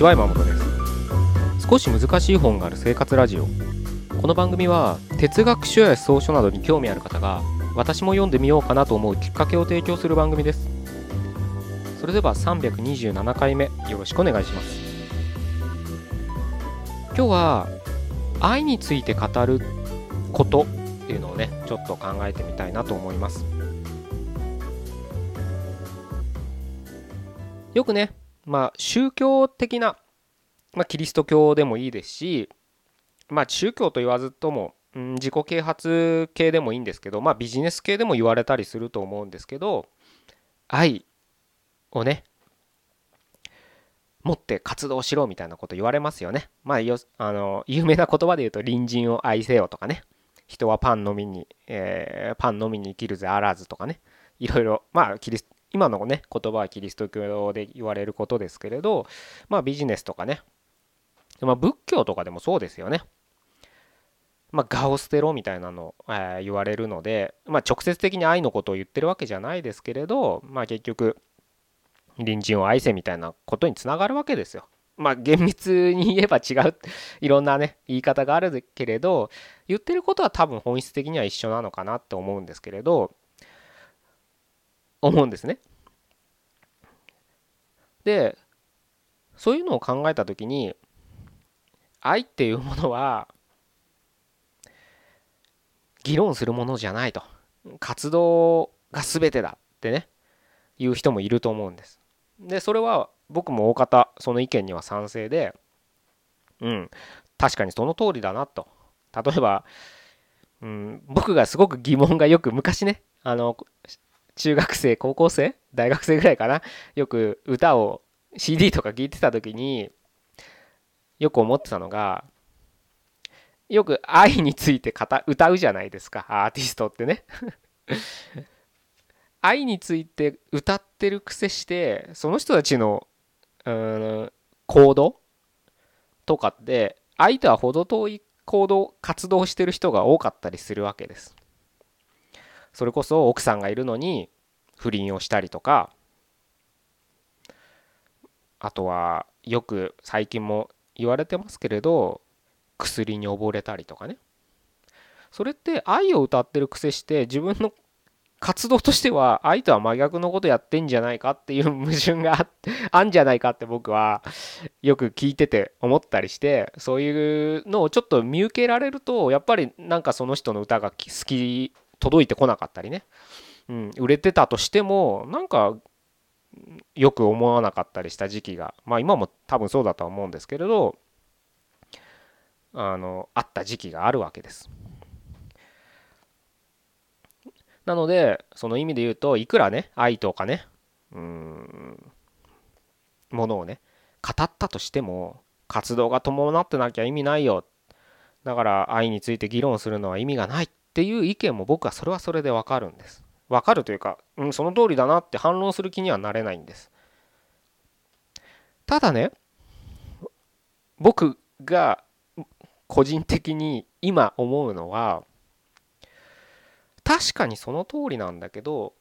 ちは山本です。少し難しい本がある生活ラジオ。この番組は哲学書や草書などに興味ある方が私も読んでみようかなと思うきっかけを提供する番組です。それでは327回目よろしくお願いします。今日は愛について語ることっていうのをねちょっと考えてみたいなと思います。よくねまあ宗教的な、まあ、キリスト教でもいいですしまあ宗教と言わずとも、うん、自己啓発系でもいいんですけどまあビジネス系でも言われたりすると思うんですけど愛をね持って活動しろみたいなこと言われますよね。まあ、よあの有名な言葉で言うと隣人を愛せよとかね人はパン飲みに、えー、パン飲みに生きるぜあらずとかねいろいろまあキリス今のね言葉はキリスト教で言われることですけれどまあビジネスとかねまあ仏教とかでもそうですよねまあガオステロみたいなの、え、言われるのでまあ直接的に愛のことを言ってるわけじゃないですけれどまあ結局隣人を愛せみたいなことにつながるわけですよ。まあ厳密に言えば違う いろんなね言い方があるけれど言ってることは多分本質的には一緒なのかなって思うんですけれど思うんですね。でそういうのを考えた時に愛っていうものは議論するものじゃないと活動が全てだってね言う人もいると思うんです。でそれは僕も大方その意見には賛成でうん確かにその通りだなと例えば、うん、僕がすごく疑問がよく昔ねあの中学生高校生？大学生ぐらいかな？よく歌を CD とか聴いてた時によく思ってたのがよく愛について歌うじゃないですかアーティストってね。愛について歌ってるくせしてその人たちのうん行動とかって愛とは程遠い行動活動してる人が多かったりするわけです。それこそ奥さんがいるのに不倫をしたりとかあとはよく最近も言われてますけれど薬に溺れたりとかね。それって愛を歌ってるくせして自分の活動としては愛とは真逆のことやってんじゃないかっていう 矛盾があってあんじゃないかって僕はよく聞いてて思ったりしてそういうのをちょっと見受けられるとやっぱりなんかその人の歌が好き届いてこなかったりね、うん、売れてたとしてもなんかよく思わなかったりした時期がまあ今も多分そうだとは思うんですけれどあのあった時期があるわけです。なのでその意味で言うといくらね愛とかねうんものをね語ったとしても活動が伴ってなきゃ意味ないよ。だから愛について議論するのは意味がない。っていう意見も僕はそれはそれでわかるんです。わかるというか、うん、その通りだなって反論する気にはなれないんです。ただね僕が個人的に今思うのは確かにその通りなんだけど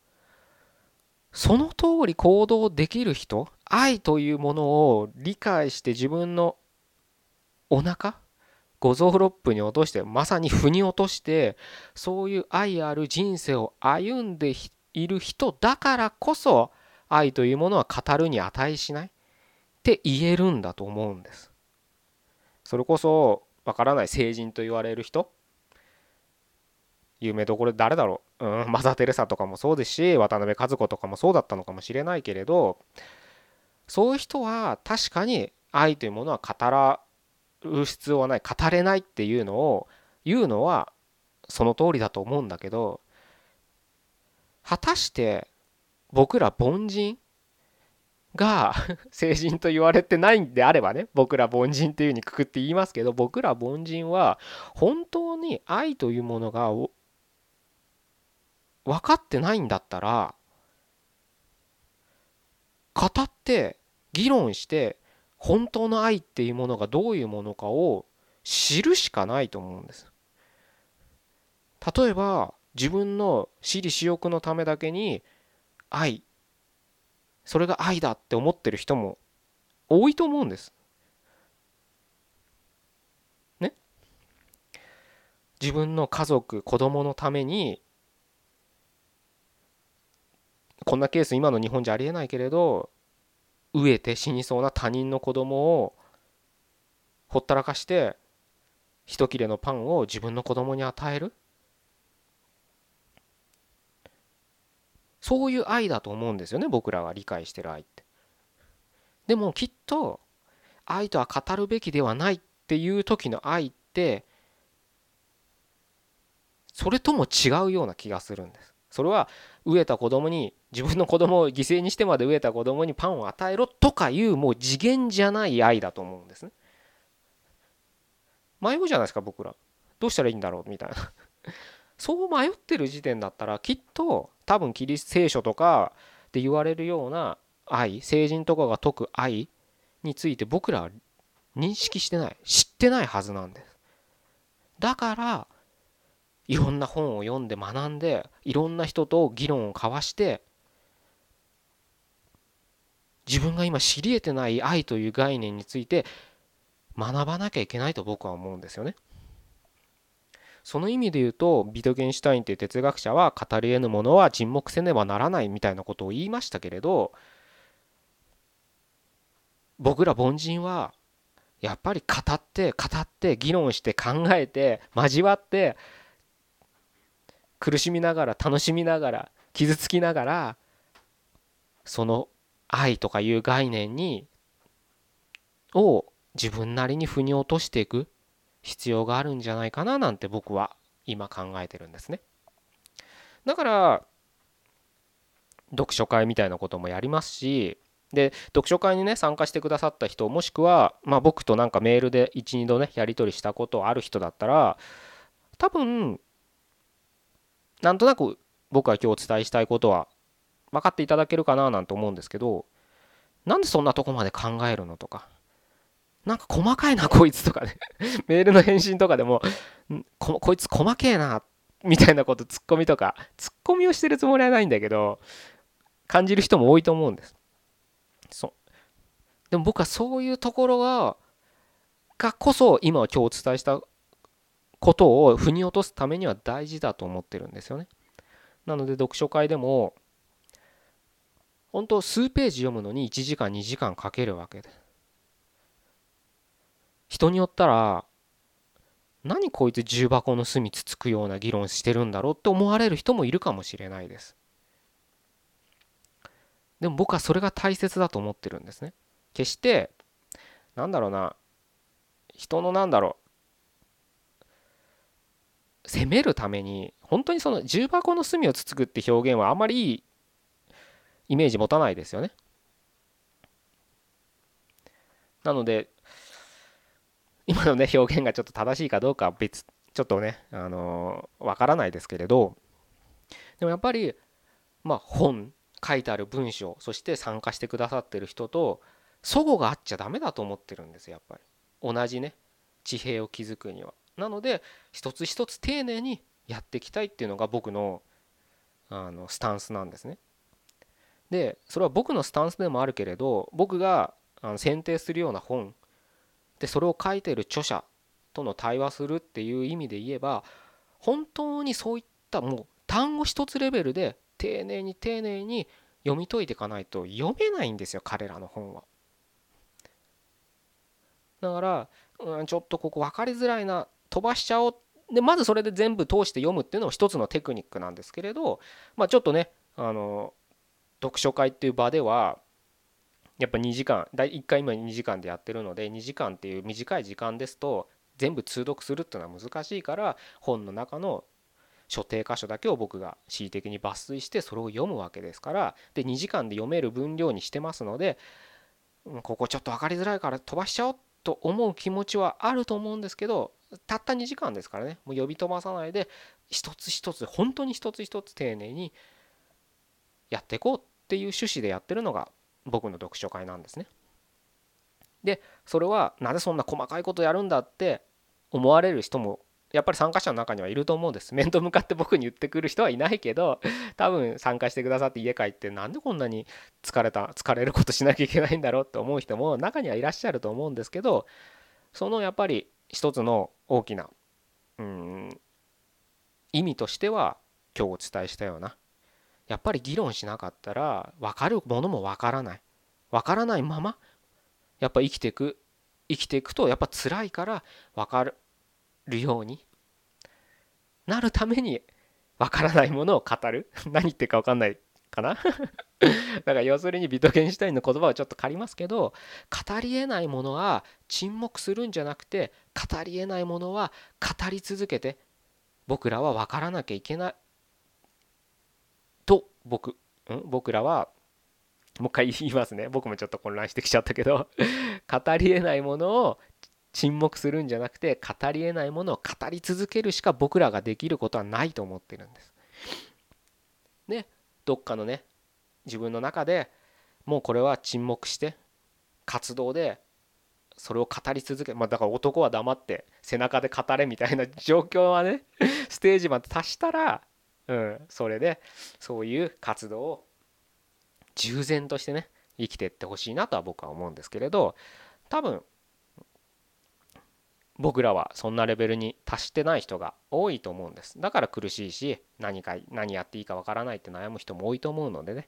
その通り行動できる人愛というものを理解して自分のお腹五臓六腑に落としてまさに腑に落としてそういう愛ある人生を歩んでいる人だからこそ愛というものは語るに値しない。って言えるんだと思うんです。それこそわからない成人と言われる人。有名どころ誰だろう、うん、マザー・テレサとかもそうですし渡辺和子とかもそうだったのかもしれないけれどそういう人は確かに愛というものは語らる必要はない。語れないっていうのを言うのはその通りだと思うんだけど果たして僕ら凡人が 成人と言われてないんであればね僕ら凡人っていうふうにくくって言いますけど僕ら凡人は本当に愛というものが分かってないんだったら語って議論して本当の愛っていうものがどういうものかを知るしかないと思うんです。例えば自分の私利私欲のためだけに愛それが愛だって思ってる人も多いと思うんですね？自分の家族子供のためにこんなケース今の日本じゃありえないけれど飢えて死にそうな他人の子供をほったらかして一切れのパンを自分の子供に与える？そういう愛だと思うんですよね僕らが理解してる愛って。でもきっと愛とは語るべきではないっていう時の愛ってそれとも違うような気がするんです。それは飢えた子供に自分の子供を犠牲にしてまで飢えた子供にパンを与えろとかいうもう次元じゃない愛だと思うんですね。迷うじゃないですか僕ら。どうしたらいいんだろうみたいな。そう迷ってる時点だったらきっと多分キリス聖書とかで言われるような愛聖人とかが説く愛について僕らは認識してない。知ってないはずなんです。だからいろんな本を読んで学んでいろんな人と議論を交わして自分が今知り得てない愛という概念について学ばなきゃいけないと僕は思うんですよね。その意味で言うとビトゲンシュタインという哲学者は語り得ぬものは沈黙せねばならないみたいなことを言いましたけれど僕ら凡人はやっぱり語って語って議論して考えて交わって苦しみながら楽しみながら傷つきながらその愛とかいう概念にを自分なりに腑に落としていく必要があるんじゃないかななんて僕は今考えてるんですね。だから読書会みたいなこともやりますしで読書会にね参加してくださった人もしくは、まあ、僕となんかメールで12度ねやり取りしたことある人だったら多分なんとなく僕が今日お伝えしたいことは分かっていただけるかななんて思うんですけどなんでそんなとこまで考えるのとか。なんか細かいなこいつとかね メールの返信とかでもここいつ細けえなみたいなことツッコミとかツッコミをしてるつもりはないんだけど感じる人も多いと思うんです。そうでも僕はそういうところががこそ今は今日お伝えしたことを腑に落とすためには大事だと思ってるんですよね。なので読書会でも本当数ページ読むのに1時間2時間かけるわけで。人によったら何こいつ重箱の隅つつくような議論してるんだろうって思われる人もいるかもしれないです。でも僕はそれが大切だと思ってるんですね。決してなんだろうな人のなんだろう責めるために本当にその重箱の隅をつつくって表現はあまりいいイメージ持たないですよね。なので今のね表現がちょっと正しいかどうかは別ちょっとねあのわからないですけれどでもやっぱりまあ本書いてある文章そして参加してくださってる人と齟齬があっちゃダメだと思ってるんですやっぱり。同じね地平を築くには。なので一つ一つ丁寧にやっていきたいっていうのが僕のあのスタンスなんですねでそれは僕のスタンスでもあるけれど僕があの選定するような本でそれを書いている著者との対話するっていう意味で言えば本当にそういったもう単語一つレベルで丁寧に丁寧に読み解いていかないと読めないんですよ彼らの本は。だから、うん、ちょっとここ分かりづらいな飛ばしちゃおう。でまずそれで全部通して読むっていうのも一つのテクニックなんですけれどまあちょっとねあの読書会っていう場ではやっぱ2時間1回今2時間でやってるので2時間っていう短い時間ですと全部通読するっていうのは難しいから本の中の所定箇所だけを僕が恣意的に抜粋してそれを読むわけですからで2時間で読める分量にしてますのでここちょっと分かりづらいから飛ばしちゃおうと思う気持ちはあると思うんですけどたった2時間ですからねもう呼び飛ばさないで一つ一つ本当に一つ一つ丁寧にやっていこうっていう趣旨でやってるのが僕の読書会なんですね。でそれはなぜそんな細かいことやるんだって思われる人もやっぱり参加者の中にはいると思うんです面と向かって僕に言ってくる人はいないけど多分参加してくださって家帰ってなんでこんなに疲れた疲れることしなきゃいけないんだろうって思う人も中にはいらっしゃると思うんですけどそのやっぱり一つの大きなうん意味としては今日お伝えしたようなやっぱり議論しなかったら分かるものも分からない。分からないままやっぱ生きていく生きていくとやっぱ辛いから分かるようになるために分からないものを語る。何言ってるか分かんないかな？だから要するにビトゲンシュタインの言葉をちょっと借りますけど語りえないものは沈黙するんじゃなくて語りえないものは語り続けて僕らは分からなきゃいけない。と僕、ん、僕らはもう一回言いますね。僕もちょっと混乱してきちゃったけど。語りえないものを沈黙するんじゃなくて語りえないものを語り続けるしか僕らができることはないと思ってるんです。でどっかのね自分の中でもうこれは沈黙して活動でそれを語り続けまあだから男は黙って背中で語れみたいな 状況はねステージまで達したらうんそれでそういう活動を従前としてね生きてってほしいなとは僕は思うんですけれど多分僕らはそんなレベルに達してない人が多いと思うんです。だから苦しいし何か何やっていいかわからないって悩む人も多いと思うのでね。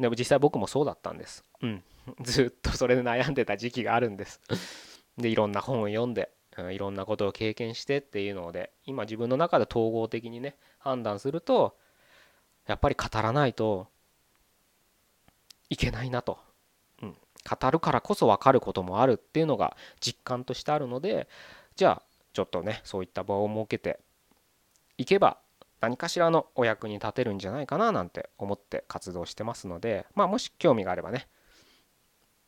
でも実際僕もそうだったんです。うん。ずっとそれで悩んでた時期があるんです。でいろんな本を読んでいろんなことを経験してっていうので今自分の中で統合的にね判断するとやっぱり語らないといけないなと。語るからこそ分かることもあるっていうのが実感としてあるのでじゃあちょっとねそういった場を設けていけば何かしらのお役に立てるんじゃないかななんて思って活動してますのでまあもし興味があればね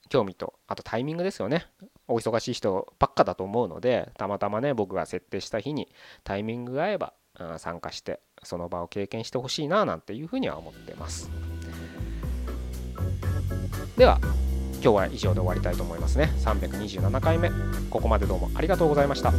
興味とあとタイミングですよね。お忙しい人ばっかだと思うのでたまたまね僕が設定した日にタイミングが合えば参加してその場を経験してほしいななんていうふうには思ってます。では今日は以上で終わりたいと思いますね。327回目。ここまでどうもありがとうございました。